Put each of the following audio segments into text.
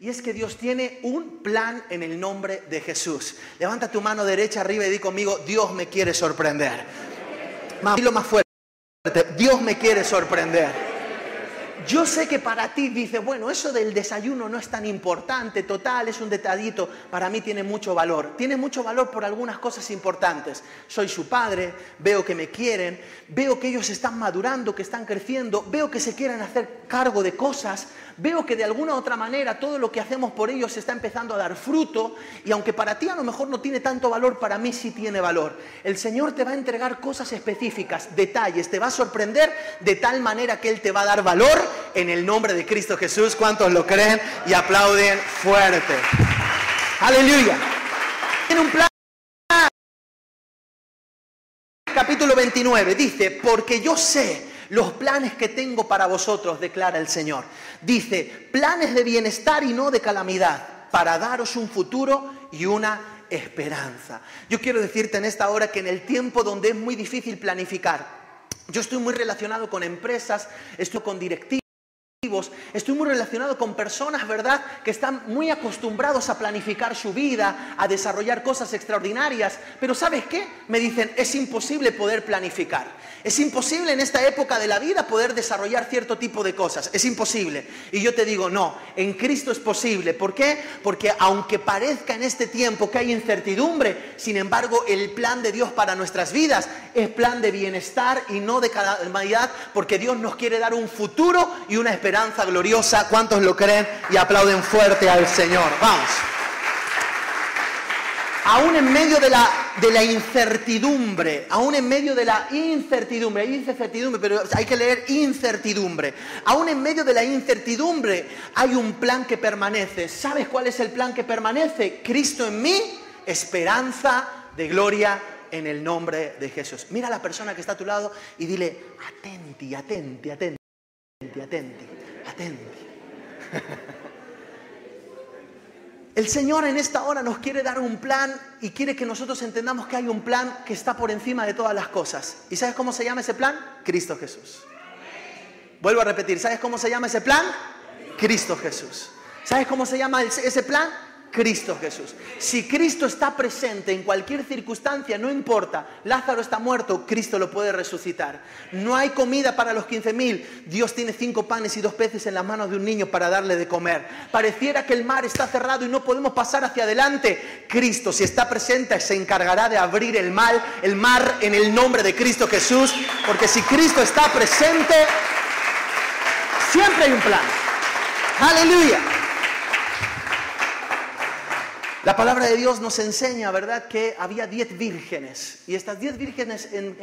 Y es que Dios tiene un plan en el nombre de Jesús. Levanta tu mano derecha arriba y di conmigo, Dios me quiere sorprender. Dilo más fuerte, Dios me quiere sorprender. Yo sé que para ti dice, bueno, eso del desayuno no es tan importante, total, es un detallito, para mí tiene mucho valor. Tiene mucho valor por algunas cosas importantes. Soy su padre, veo que me quieren, veo que ellos están madurando, que están creciendo, veo que se quieren hacer cargo de cosas, veo que de alguna u otra manera todo lo que hacemos por ellos está empezando a dar fruto y aunque para ti a lo mejor no tiene tanto valor, para mí sí tiene valor. El Señor te va a entregar cosas específicas, detalles, te va a sorprender de tal manera que Él te va a dar valor en el nombre de Cristo Jesús. ¿Cuántos lo creen y aplauden fuerte? Aleluya. Tiene un plan. Capítulo 29 dice, porque yo sé los planes que tengo para vosotros, declara el Señor. Dice, planes de bienestar y no de calamidad, para daros un futuro y una esperanza. Yo quiero decirte en esta hora que en el tiempo donde es muy difícil planificar, yo estoy muy relacionado con empresas, estoy con directivos. Estoy muy relacionado con personas, ¿verdad?, que están muy acostumbrados a planificar su vida, a desarrollar cosas extraordinarias, pero ¿sabes qué? Me dicen, es imposible poder planificar. Es imposible en esta época de la vida poder desarrollar cierto tipo de cosas. Es imposible. Y yo te digo, no, en Cristo es posible. ¿Por qué? Porque aunque parezca en este tiempo que hay incertidumbre, sin embargo el plan de Dios para nuestras vidas es plan de bienestar y no de calamidad, porque Dios nos quiere dar un futuro y una esperanza gloriosa. ¿Cuántos lo creen y aplauden fuerte al Señor? Vamos aún en medio de la, de la incertidumbre, aún en medio de la incertidumbre, hay incertidumbre, pero hay que leer incertidumbre, aún en medio de la incertidumbre hay un plan que permanece. ¿Sabes cuál es el plan que permanece? Cristo en mí, esperanza de gloria en el nombre de Jesús. Mira a la persona que está a tu lado y dile, atenti, atenti, atenti, atenti, atenti. El Señor en esta hora nos quiere dar un plan y quiere que nosotros entendamos que hay un plan que está por encima de todas las cosas. ¿Y sabes cómo se llama ese plan? Cristo Jesús. Vuelvo a repetir, ¿sabes cómo se llama ese plan? Cristo Jesús. ¿Sabes cómo se llama ese plan? Cristo Jesús. Si Cristo está presente en cualquier circunstancia, no importa, Lázaro está muerto, Cristo lo puede resucitar. No hay comida para los 15 mil, Dios tiene cinco panes y dos peces en las manos de un niño para darle de comer. Pareciera que el mar está cerrado y no podemos pasar hacia adelante. Cristo, si está presente, se encargará de abrir el mal, el mar en el nombre de Cristo Jesús, porque si Cristo está presente, siempre hay un plan. Aleluya. La palabra de Dios nos enseña, ¿verdad?, que había diez vírgenes. Y estas diez vírgenes en,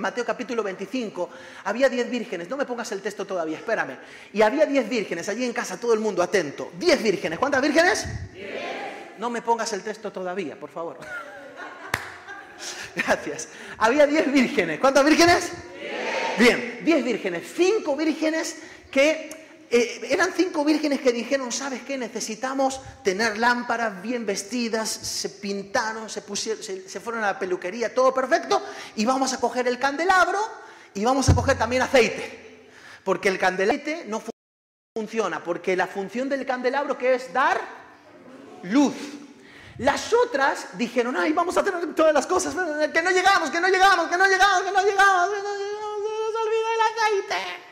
Mateo capítulo 25, había diez vírgenes. No me pongas el texto todavía, espérame. Y había diez vírgenes, allí en casa, todo el mundo atento. Diez vírgenes. ¿Cuántas vírgenes? Diez. No me pongas el texto todavía, por favor. Gracias. Había diez vírgenes. ¿Cuántas vírgenes? Diez. Bien, diez vírgenes. Cinco vírgenes que eh, eran cinco vírgenes que dijeron, ¿sabes qué? Necesitamos tener lámparas bien vestidas, se pintaron, se, pusieron, se, fueron a la peluquería, todo perfecto, y vamos a coger el candelabro y vamos a coger también aceite, porque el candelabro no funciona, porque la función del candelabro que es dar luz. Las otras dijeron, ay, vamos a tener todas las cosas, que no llegamos, que no llegamos, que no llegamos, que no llegamos, que no llegamos, se nos olvida el aceite.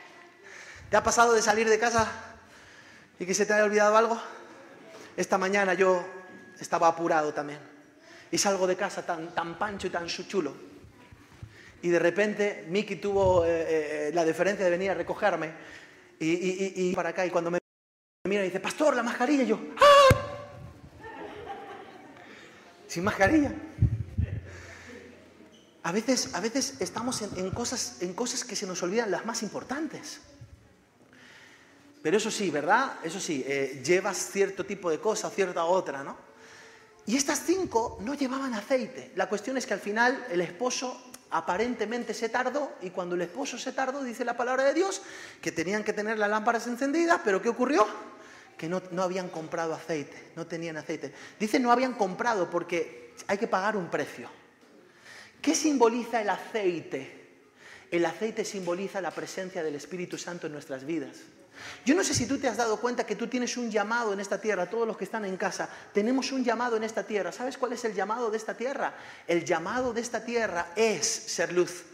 ¿Te ha pasado de salir de casa y que se te haya olvidado algo? Esta mañana yo estaba apurado también. Y salgo de casa tan, tan pancho y tan chulo. Y de repente Miki tuvo eh, eh, la deferencia de venir a recogerme y, para acá. Y cuando me mira y dice, Pastor, la mascarilla. Y yo, ¡ah! Sin mascarilla. A veces, a veces estamos en, cosas, en cosas que se nos olvidan las más importantes. Pero eso sí, ¿verdad? Eso sí, eh, llevas cierto tipo de cosa, cierta otra, ¿no? Y estas cinco no llevaban aceite. La cuestión es que al final el esposo aparentemente se tardó y cuando el esposo se tardó, dice la palabra de Dios, que tenían que tener las lámparas encendidas, pero ¿qué ocurrió? Que no, no habían comprado aceite, no tenían aceite. Dice no habían comprado porque hay que pagar un precio. ¿Qué simboliza el aceite? El aceite simboliza la presencia del Espíritu Santo en nuestras vidas. Yo no sé si tú te has dado cuenta que tú tienes un llamado en esta tierra, todos los que están en casa, tenemos un llamado en esta tierra. ¿Sabes cuál es el llamado de esta tierra? El llamado de esta tierra es ser luz.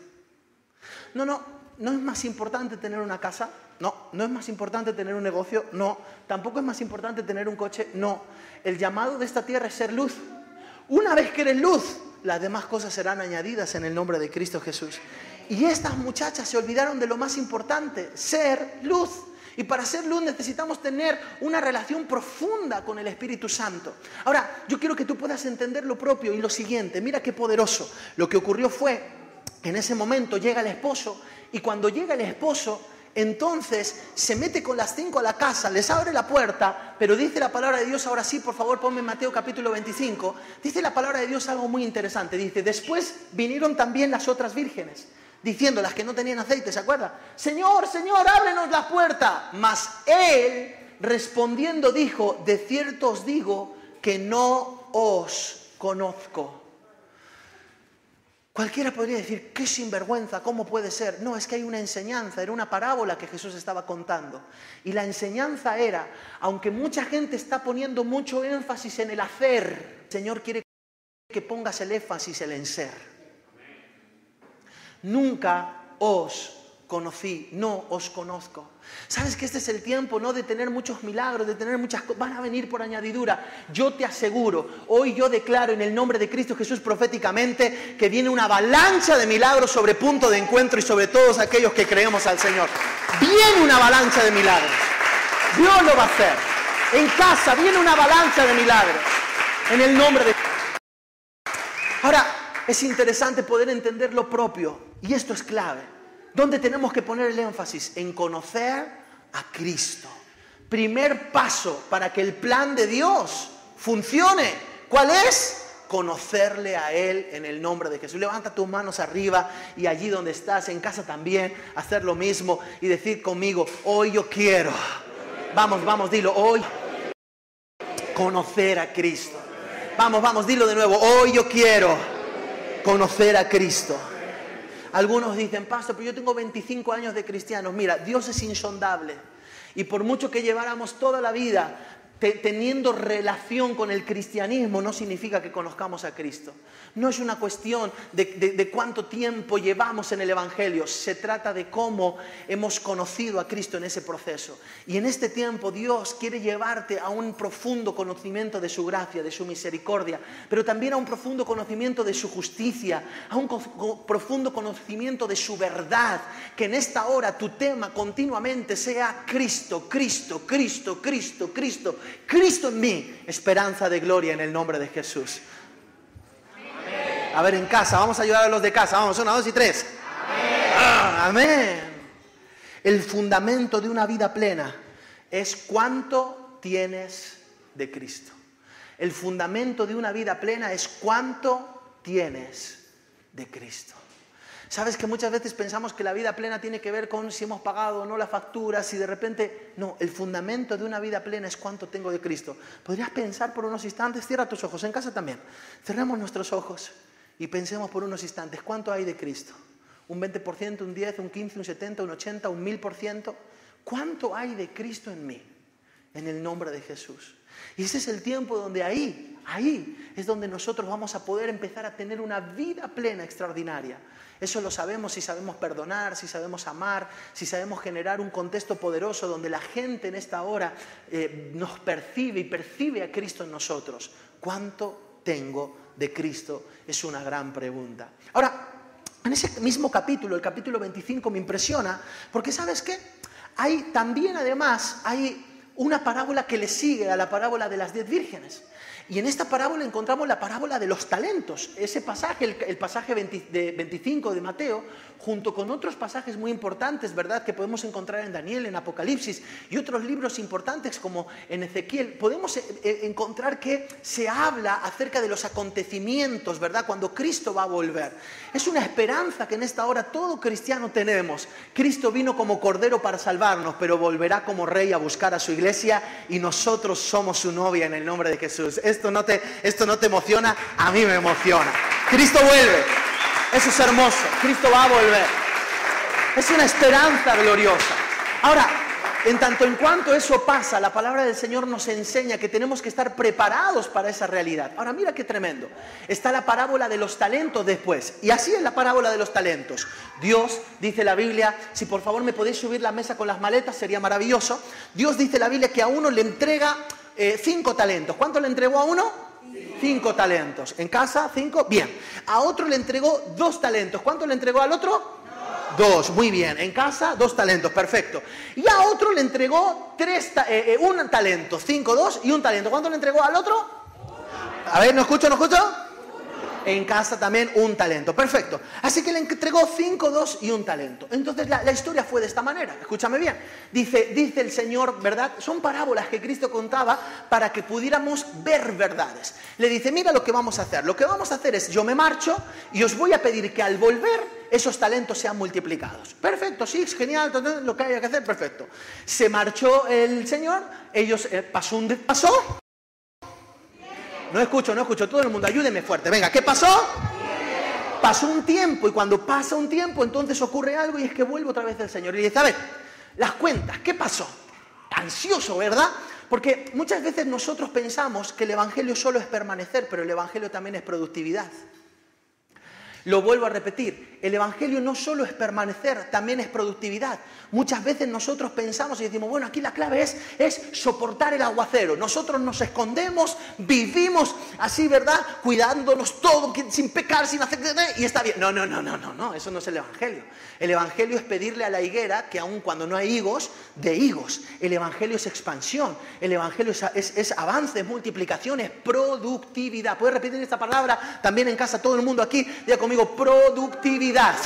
No, no, no es más importante tener una casa, no, no es más importante tener un negocio, no, tampoco es más importante tener un coche, no. El llamado de esta tierra es ser luz. Una vez que eres luz, las demás cosas serán añadidas en el nombre de Cristo Jesús. Y estas muchachas se olvidaron de lo más importante, ser luz. Y para ser luz necesitamos tener una relación profunda con el Espíritu Santo. Ahora, yo quiero que tú puedas entender lo propio y lo siguiente. Mira qué poderoso. Lo que ocurrió fue, en ese momento llega el esposo y cuando llega el esposo, entonces se mete con las cinco a la casa, les abre la puerta, pero dice la palabra de Dios, ahora sí, por favor, ponme Mateo capítulo 25, dice la palabra de Dios algo muy interesante, dice, después vinieron también las otras vírgenes, diciendo las que no tenían aceite, ¿se acuerda? Señor, Señor, ábrenos la puerta. Mas él respondiendo dijo, de cierto os digo que no os conozco. Cualquiera podría decir, qué sinvergüenza, ¿cómo puede ser? No, es que hay una enseñanza, era una parábola que Jesús estaba contando. Y la enseñanza era, aunque mucha gente está poniendo mucho énfasis en el hacer, el Señor quiere que pongas el énfasis en el ser. Nunca os conocí, no os conozco. Sabes que este es el tiempo no de tener muchos milagros, de tener muchas cosas, van a venir por añadidura. Yo te aseguro, hoy yo declaro en el nombre de Cristo Jesús proféticamente que viene una avalancha de milagros sobre punto de encuentro y sobre todos aquellos que creemos al Señor. Viene una avalancha de milagros. Dios lo va a hacer. En casa viene una avalancha de milagros. En el nombre de Ahora, es interesante poder entender lo propio y esto es clave. ¿Dónde tenemos que poner el énfasis? En conocer a Cristo. Primer paso para que el plan de Dios funcione. ¿Cuál es? Conocerle a Él en el nombre de Jesús. Levanta tus manos arriba y allí donde estás, en casa también, hacer lo mismo y decir conmigo, hoy yo quiero. Vamos, vamos, dilo, hoy conocer a Cristo. Vamos, vamos, dilo de nuevo, hoy yo quiero conocer a Cristo. Algunos dicen, pastor, pero yo tengo 25 años de cristianos. Mira, Dios es insondable. Y por mucho que lleváramos toda la vida teniendo relación con el cristianismo no significa que conozcamos a Cristo. No es una cuestión de, cuánto tiempo llevamos en el Evangelio, se trata de cómo hemos conocido a Cristo en ese proceso. Y en este tiempo Dios quiere llevarte a un profundo conocimiento de su gracia, de su misericordia, pero también a un profundo conocimiento de su justicia, a un profundo conocimiento de su verdad. Que en esta hora tu tema continuamente sea Cristo, Cristo, Cristo, Cristo, Cristo Cristo en mí, esperanza de gloria en el nombre de Jesús. A ver, en casa, vamos a ayudar a los de casa. Vamos, una, dos y tres. Amén. El fundamento de una vida plena es cuánto tienes de Cristo. El fundamento de una vida plena es cuánto tienes de Cristo. Sabes que muchas veces pensamos que la vida plena tiene que ver con si hemos pagado o no la factura, si de repente... No, el fundamento de una vida plena es cuánto tengo de Cristo. ¿Podrías pensar por unos instantes? Cierra tus ojos, en casa también. Cerremos nuestros ojos y pensemos por unos instantes, ¿cuánto hay de Cristo? ¿Un 20%, un 10, un 15, un 70, un 80, un 1000%? ¿Cuánto hay de Cristo en mí? En el nombre de Jesús. Y ese es el tiempo donde ahí, ahí es donde nosotros vamos a poder empezar a tener una vida plena extraordinaria. Eso lo sabemos si sabemos perdonar, si sabemos amar, si sabemos generar un contexto poderoso donde la gente en esta hora eh, nos percibe y percibe a Cristo en nosotros. ¿Cuánto tengo de Cristo? Es una gran pregunta. Ahora, en ese mismo capítulo, el capítulo 25, me impresiona, porque ¿sabes qué? Hay también, además, hay una parábola que le sigue a la parábola de las diez vírgenes. Y en esta parábola encontramos la parábola de los talentos. Ese pasaje, el, pasaje de 25 de Mateo, junto con otros pasajes muy importantes, ¿verdad?, que podemos encontrar en Daniel, en Apocalipsis y otros libros importantes como en Ezequiel, podemos eh, eh, encontrar que se habla acerca de los acontecimientos, ¿verdad?, cuando Cristo va a volver. Es una esperanza que en esta hora todo cristiano tenemos. Cristo vino como cordero para salvarnos, pero volverá como rey a buscar a su iglesia y nosotros somos su novia en el nombre de Jesús esto no te, esto no te emociona, a mí me emociona. Cristo vuelve. Eso es hermoso. Cristo va a volver. Es una esperanza gloriosa. Ahora, En tanto en cuanto eso pasa, la palabra del Señor nos enseña que tenemos que estar preparados para esa realidad. Ahora mira qué tremendo. Está la parábola de los talentos después. Y así es la parábola de los talentos. Dios, dice la Biblia, si por favor me podéis subir la mesa con las maletas, sería maravilloso. Dios dice la Biblia que a uno le entrega eh, cinco talentos. ¿Cuánto le entregó a uno? Cinco talentos. ¿En casa? Cinco. Bien. A otro le entregó dos talentos. ¿Cuánto le entregó al otro? Dos, muy bien. En casa, dos talentos, perfecto. Y a otro le entregó tres, eh, eh, un talento, cinco, dos y un talento. ¿Cuánto le entregó al otro? A ver, ¿no escucho, no escucho? En casa también un talento. Perfecto. Así que le entregó cinco, dos y un talento. Entonces la, historia fue de esta manera. Escúchame bien. Dice, dice el Señor, ¿verdad? Son parábolas que Cristo contaba para que pudiéramos ver verdades. Le dice, mira lo que vamos a hacer. Lo que vamos a hacer es, yo me marcho y os voy a pedir que al volver esos talentos sean multiplicados. Perfecto, sí, es genial, lo que haya que hacer, perfecto. Se marchó el Señor, ellos eh, pasó un pasó no escucho, no escucho. Todo el mundo, ayúdeme fuerte. Venga, ¿qué pasó? Pasó un tiempo y cuando pasa un tiempo entonces ocurre algo y es que vuelve otra vez el Señor y dice, a ver, las cuentas, ¿qué pasó? Ansioso, ¿verdad? Porque muchas veces nosotros pensamos que el Evangelio solo es permanecer, pero el Evangelio también es productividad. Lo vuelvo a repetir, el Evangelio no solo es permanecer, también es productividad. Muchas veces nosotros pensamos y decimos, bueno, aquí la clave es, es soportar el aguacero. Nosotros nos escondemos, vivimos así, ¿verdad? Cuidándonos todo, sin pecar, sin hacer... Y está bien. No, no, no, no, no, no, eso no es el Evangelio. El Evangelio es pedirle a la higuera que aun cuando no hay higos, de higos. El Evangelio es expansión, el Evangelio es, es avance, es multiplicación, es productividad. ¿Puedes repetir esta palabra también en casa, todo el mundo aquí? Diga conmigo, productividad.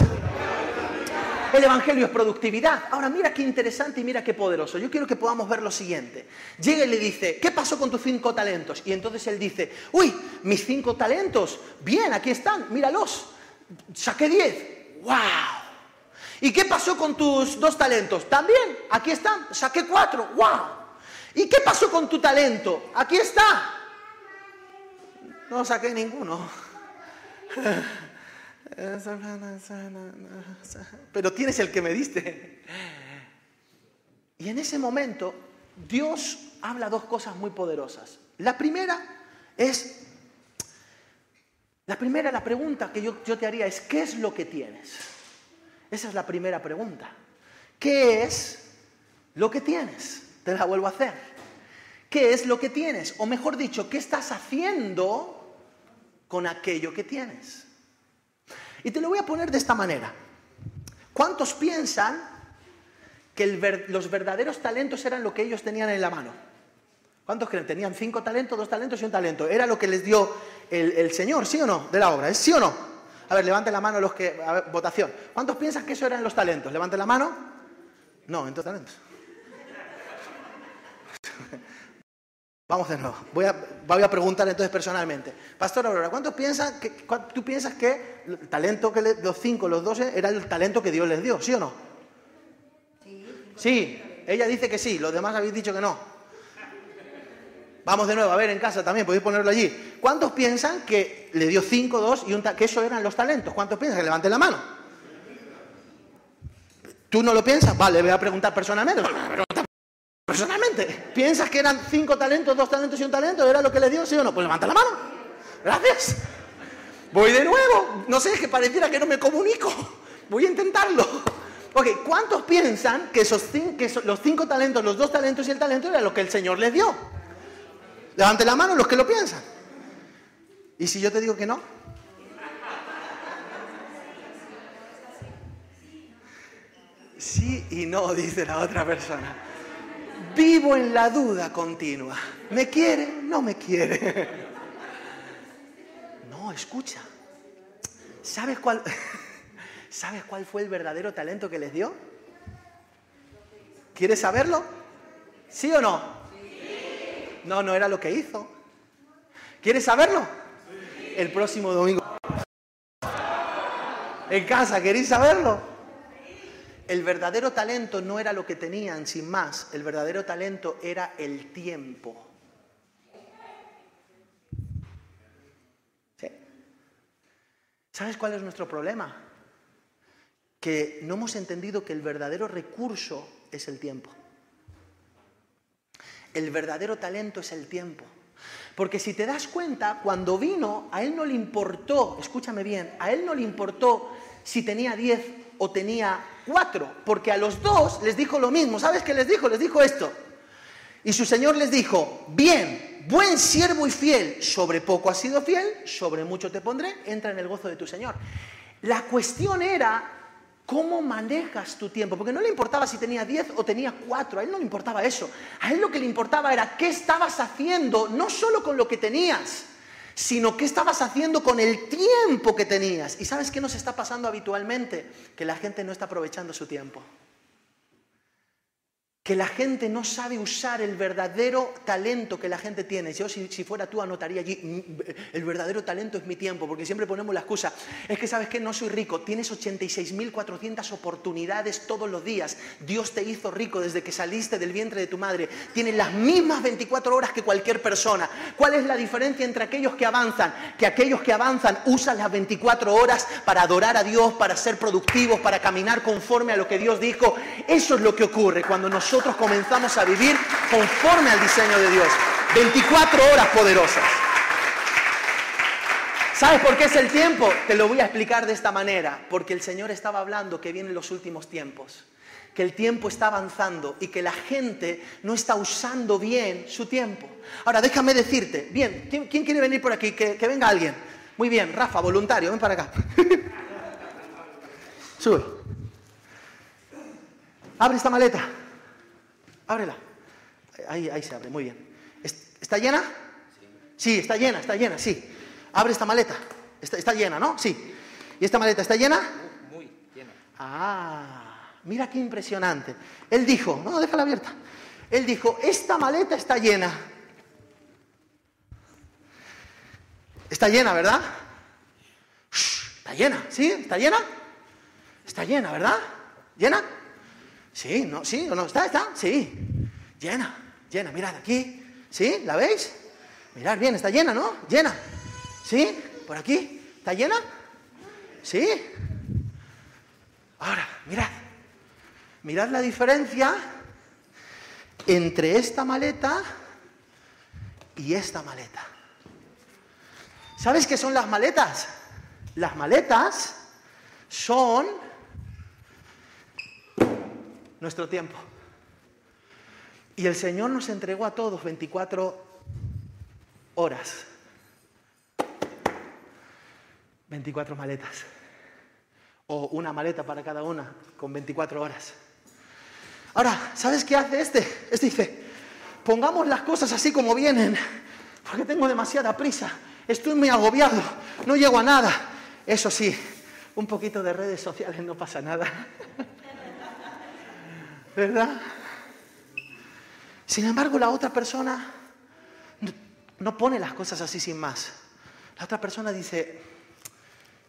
El Evangelio es productividad. Ahora mira qué interesante y mira qué poderoso. Yo quiero que podamos ver lo siguiente. Llega y le dice, ¿qué pasó con tus cinco talentos? Y entonces él dice, uy, mis cinco talentos, bien, aquí están, míralos. Saqué diez. ¡Wow! ¿Y qué pasó con tus dos talentos? También, aquí están, saqué cuatro. ¡Wow! ¿Y qué pasó con tu talento? Aquí está. No saqué ninguno. Pero tienes el que me diste. Y en ese momento Dios habla dos cosas muy poderosas. La primera es, la primera, la pregunta que yo, yo te haría es, ¿qué es lo que tienes? Esa es la primera pregunta. ¿Qué es lo que tienes? Te la vuelvo a hacer. ¿Qué es lo que tienes? O mejor dicho, ¿qué estás haciendo con aquello que tienes? Y te lo voy a poner de esta manera. ¿Cuántos piensan que los verdaderos talentos eran lo que ellos tenían en la mano? ¿Cuántos creen? Tenían cinco talentos, dos talentos y un talento. Era lo que les dio el, Señor, ¿sí o no? De la obra. ¿Es sí o no? A ver, levanten la mano los que... A ver, votación. ¿Cuántos piensan que eso eran los talentos? Levanten la mano. No, entonces talentos. Vamos de nuevo. Voy a, preguntar entonces personalmente. Pastor Aurora, ¿cuántos piensan que, tú piensas que el talento que los cinco, los doce, era el talento que Dios les dio? ¿Sí o no? Sí. Sí, ella dice que sí, los demás habéis dicho que no. Vamos de nuevo, a ver en casa también, podéis ponerlo allí. ¿Cuántos piensan que le dio cinco, dos y un que eso eran los talentos? ¿Cuántos piensan? Que levanten la mano. ¿Tú no lo piensas? Vale, voy a preguntar personalmente. Personalmente, ¿piensas que eran cinco talentos, dos talentos y un talento? ¿Era lo que le dio? ¿Sí o no? Pues levanta la mano. Gracias. Voy de nuevo. No sé, es que pareciera que no me comunico. Voy a intentarlo. Ok, ¿cuántos piensan que, esos los cinco talentos, los dos talentos y el talento era lo que el Señor les dio? Levante la mano los que lo piensan. ¿Y si yo te digo que no? Sí y no, dice la otra persona. Vivo en la duda continua. ¿Me quiere? No me quiere. No, escucha. ¿Sabes cuál, ¿Sabes cuál fue el verdadero talento que les dio? ¿Quieres saberlo? ¿Sí o no? No, no era lo que hizo. ¿Quieres saberlo? El próximo domingo. En casa, ¿queréis saberlo? El verdadero talento no era lo que tenían sin más, el verdadero talento era el tiempo. ¿Sabes cuál es nuestro problema? Que no hemos entendido que el verdadero recurso es el tiempo. El verdadero talento es el tiempo. Porque si te das cuenta, cuando vino, a él no le importó, escúchame bien, a él no le importó si tenía 10 o tenía 4, porque a los dos les dijo lo mismo. ¿Sabes qué les dijo? Les dijo esto. Y su Señor les dijo, bien, buen siervo y fiel, sobre poco has sido fiel, sobre mucho te pondré, entra en el gozo de tu Señor. La cuestión era cómo manejas tu tiempo, porque no le importaba si tenía 10 o tenía 4, a él no le importaba eso. A él lo que le importaba era qué estabas haciendo, no solo con lo que tenías, sino qué estabas haciendo con el tiempo que tenías. ¿Y sabes qué nos está pasando habitualmente? Que la gente no está aprovechando su tiempo que la gente no sabe usar el verdadero talento que la gente tiene. Yo si, fuera tú anotaría allí, mm, el verdadero talento es mi tiempo, porque siempre ponemos la excusa, es que sabes que no soy rico, tienes 86.400 oportunidades todos los días, Dios te hizo rico desde que saliste del vientre de tu madre, tienes las mismas 24 horas que cualquier persona. ¿Cuál es la diferencia entre aquellos que avanzan? Que aquellos que avanzan usan las 24 horas para adorar a Dios, para ser productivos, para caminar conforme a lo que Dios dijo. Eso es lo que ocurre cuando nosotros nosotros comenzamos a vivir conforme al diseño de Dios. 24 horas poderosas. ¿Sabes por qué es el tiempo? Te lo voy a explicar de esta manera. Porque el Señor estaba hablando que vienen los últimos tiempos. Que el tiempo está avanzando y que la gente no está usando bien su tiempo. Ahora, déjame decirte, bien, ¿quién, quiere venir por aquí? Que, que, venga alguien. Muy bien, Rafa, voluntario, ven para acá. Sube. Abre esta maleta. Ábrela. Ahí, ahí se abre, muy bien. ¿Está llena? Sí, está llena, está llena, sí. Abre esta maleta. Está, llena, ¿no? Sí. ¿Y esta maleta está llena? Muy llena. Ah, mira qué impresionante. Él dijo, no, déjala abierta. Él dijo, esta maleta está llena. Está llena, ¿verdad? está llena, ¿sí? ¿Está llena? Está llena, ¿verdad? ¿Llena? Sí, no, sí o no, está, está, sí. Llena, llena, mirad aquí. ¿Sí? ¿La veis? Mirad bien, está llena, ¿no? Llena. ¿Sí? ¿Por aquí? ¿Está llena? ¿Sí? Ahora, mirad. Mirad la diferencia entre esta maleta y esta maleta. ¿Sabes qué son las maletas? Las maletas son nuestro tiempo. Y el Señor nos entregó a todos 24 horas. 24 maletas. O una maleta para cada una, con 24 horas. Ahora, ¿sabes qué hace este? Este dice, pongamos las cosas así como vienen, porque tengo demasiada prisa, estoy muy agobiado, no llego a nada. Eso sí, un poquito de redes sociales no pasa nada. ¿verdad? Sin embargo, la otra persona no pone las cosas así sin más. La otra persona dice,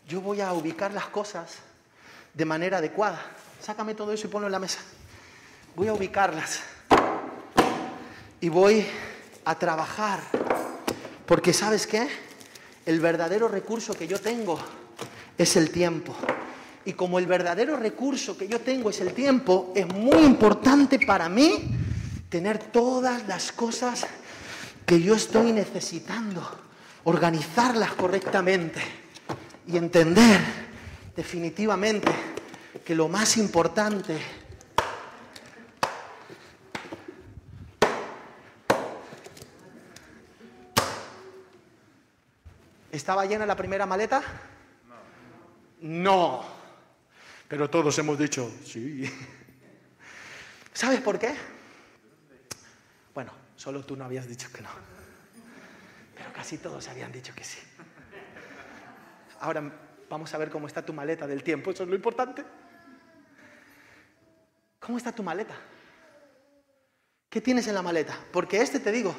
yo voy a ubicar las cosas de manera adecuada. Sácame todo eso y ponlo en la mesa. Voy a ubicarlas. Y voy a trabajar. Porque sabes qué? El verdadero recurso que yo tengo es el tiempo. Y como el verdadero recurso que yo tengo es el tiempo, es muy importante para mí tener todas las cosas que yo estoy necesitando, organizarlas correctamente y entender definitivamente que lo más importante ¿Estaba llena la primera maleta? No. Pero todos hemos dicho, sí. ¿Sabes por qué? Solo tú no habías dicho que no. Pero casi todos habían dicho que sí. Ahora vamos a ver cómo está tu maleta del tiempo. Eso es lo importante. ¿Cómo está tu maleta? ¿Qué tienes en la maleta? Porque este, te digo,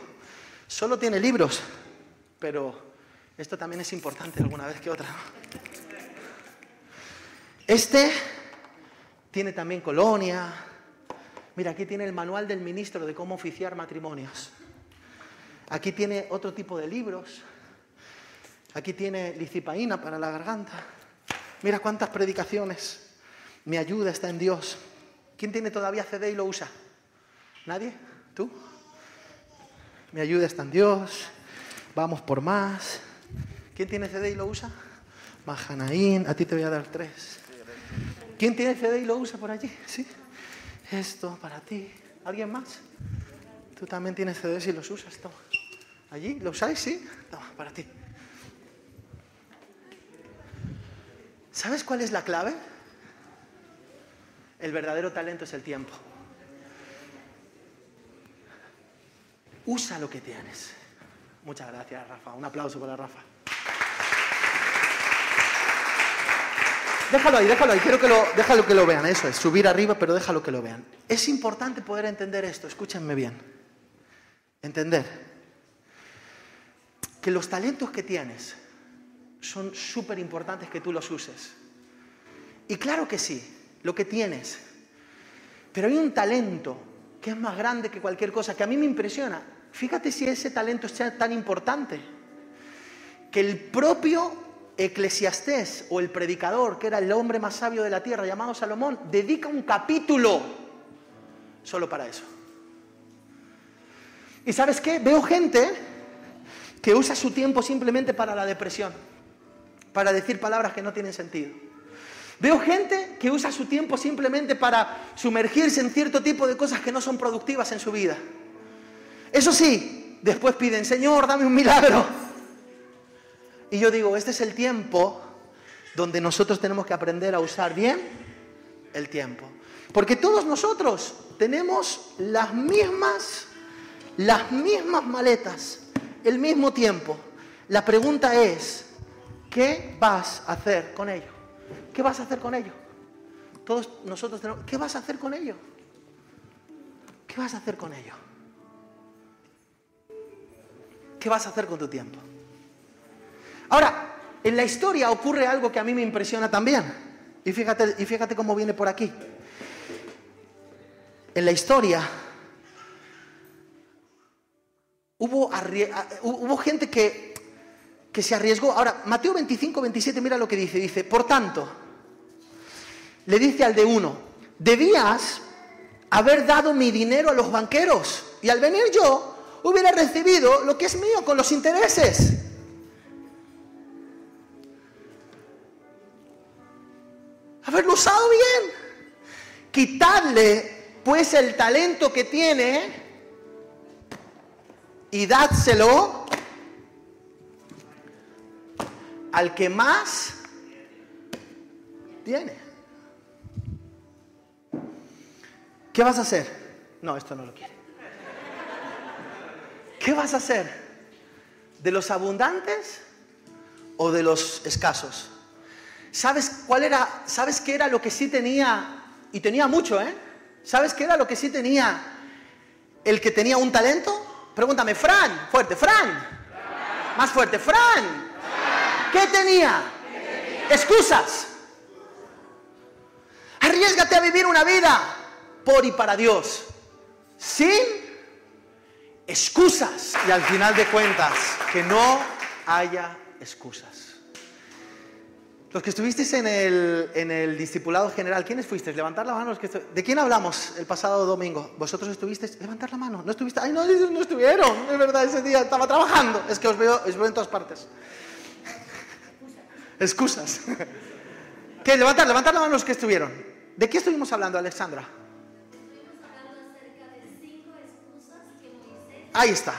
solo tiene libros. Pero esto también es importante alguna vez que otra. Este tiene también colonia. Mira, aquí tiene el manual del ministro de cómo oficiar matrimonios. Aquí tiene otro tipo de libros. Aquí tiene licipaína para la garganta. Mira cuántas predicaciones. Mi ayuda está en Dios. ¿Quién tiene todavía CD y lo usa? ¿Nadie? ¿Tú? Mi ayuda está en Dios. Vamos por más. ¿Quién tiene CD y lo usa? Mahanaín, a ti te voy a dar tres. ¿Quién tiene CD y lo usa por allí? ¿Sí? Esto para ti. ¿Alguien más? Tú también tienes CDs y los usas. Toma. ¿Allí? ¿Lo usáis? Sí. Toma, para ti. ¿Sabes cuál es la clave? El verdadero talento es el tiempo. Usa lo que tienes. Muchas gracias, Rafa. Un aplauso para Rafa. Déjalo ahí, déjalo ahí. Quiero que lo, déjalo que lo vean. Eso es, subir arriba, pero déjalo que lo vean. Es importante poder entender esto. Escúchenme bien. Entender que los talentos que tienes son súper importantes que tú los uses. Y claro que sí, lo que tienes. Pero hay un talento que es más grande que cualquier cosa, que a mí me impresiona. Fíjate si ese talento es tan importante. Que el propio Eclesiastés o el predicador, que era el hombre más sabio de la tierra, llamado Salomón, dedica un capítulo solo para eso. ¿Y sabes qué? Veo gente que usa su tiempo simplemente para la depresión, para decir palabras que no tienen sentido. Veo gente que usa su tiempo simplemente para sumergirse en cierto tipo de cosas que no son productivas en su vida. Eso sí, después piden, Señor, dame un milagro. Y yo digo, este es el tiempo donde nosotros tenemos que aprender a usar bien el tiempo. Porque todos nosotros tenemos las mismas, las mismas maletas, el mismo tiempo. La pregunta es, ¿qué vas a hacer con ello? ¿Qué vas a hacer con ello? Todos nosotros tenemos, ¿qué vas a hacer con ello? ¿Qué vas a hacer con ello? ¿Qué vas a hacer con tu tiempo? Ahora, en la historia ocurre algo que a mí me impresiona también. Y fíjate, y fíjate cómo viene por aquí. En la historia hubo, hubo gente que, que se arriesgó. Ahora, Mateo 25, 27, mira lo que dice. Dice, por tanto, le dice al de uno, debías haber dado mi dinero a los banqueros y al venir yo hubiera recibido lo que es mío con los intereses. Haberlo usado bien. Quitarle pues el talento que tiene y dádselo al que más tiene. ¿Qué vas a hacer? No, esto no lo quiere. ¿Qué vas a hacer? ¿De los abundantes o de los escasos? ¿Sabes cuál era? ¿Sabes qué era lo que sí tenía? Y tenía mucho, ¿eh? ¿Sabes qué era lo que sí tenía el que tenía un talento? Pregúntame, Fran, fuerte, Fran. Más fuerte, Fran. ¿Qué tenía? Excusas. Arriesgate a vivir una vida por y para Dios, sin excusas. Y al final de cuentas, que no haya excusas. Los que estuvisteis en el, en el discipulado general, ¿quiénes fuisteis? Levantar la mano. Los que ¿De quién hablamos el pasado domingo? ¿Vosotros estuvisteis? Levantar la mano. ¿No estuviste? Ay, no, no estuvieron. Es verdad, ese día estaba trabajando. Es que os veo, os veo en todas partes. Excusas. ¿Qué? Levantar, levantar la mano los que estuvieron. ¿De qué estuvimos hablando, Alexandra? Estuvimos hablando acerca de cinco excusas que Moisés Ahí está.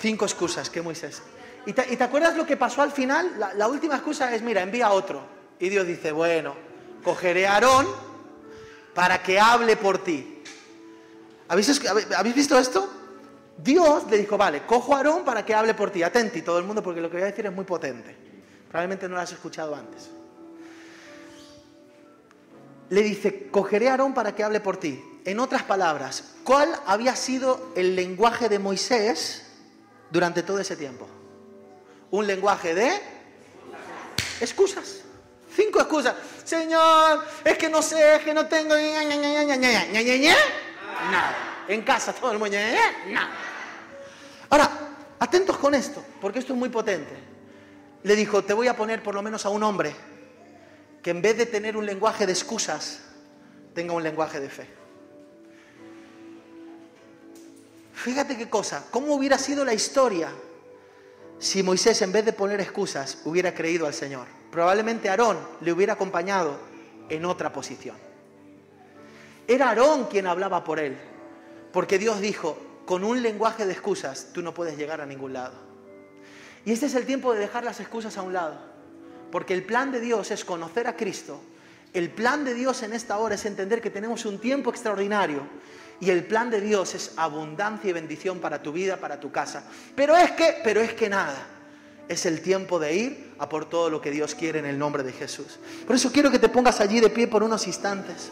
Cinco excusas que Moisés. ¿Y te, acuerdas lo que pasó al final? La, última excusa es, mira, envía a otro. Y Dios dice, bueno, cogeré a Aarón para que hable por ti. ¿Habéis, ¿Habéis visto esto? Dios le dijo, vale, cojo a Aarón para que hable por ti. Atenti todo el mundo porque lo que voy a decir es muy potente. Probablemente no lo has escuchado antes. Le dice, cogeré a Aarón para que hable por ti. En otras palabras, ¿cuál había sido el lenguaje de Moisés durante todo ese tiempo? un lenguaje de excusas. Cinco excusas. Señor, es que no sé, es que no tengo. Nada. En casa todo el mundo. Nada. Ahora, atentos con esto, porque esto es muy potente. Le dijo, te voy a poner por lo menos a un hombre que en vez de tener un lenguaje de excusas, tenga un lenguaje de fe. Fíjate qué cosa, ¿cómo hubiera sido la historia si Moisés en vez de poner excusas hubiera creído al Señor. Probablemente Aarón le hubiera acompañado en otra posición. Era Aarón quien hablaba por él, porque Dios dijo, con un lenguaje de excusas tú no puedes llegar a ningún lado. Y este es el tiempo de dejar las excusas a un lado, porque el plan de Dios es conocer a Cristo. El plan de Dios en esta hora es entender que tenemos un tiempo extraordinario y el plan de Dios es abundancia y bendición para tu vida, para tu casa. Pero es que, pero es que nada. Es el tiempo de ir a por todo lo que Dios quiere en el nombre de Jesús. Por eso quiero que te pongas allí de pie por unos instantes.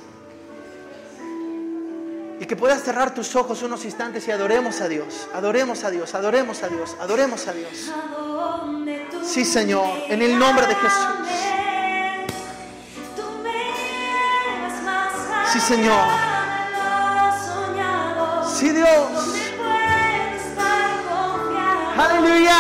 Y que puedas cerrar tus ojos unos instantes y adoremos a Dios. Adoremos a Dios, adoremos a Dios, adoremos a Dios. ¿A dónde tú Sí, Señor, en el nombre de Jesús. Sí, Señor. Sí, Dios. Aleluya.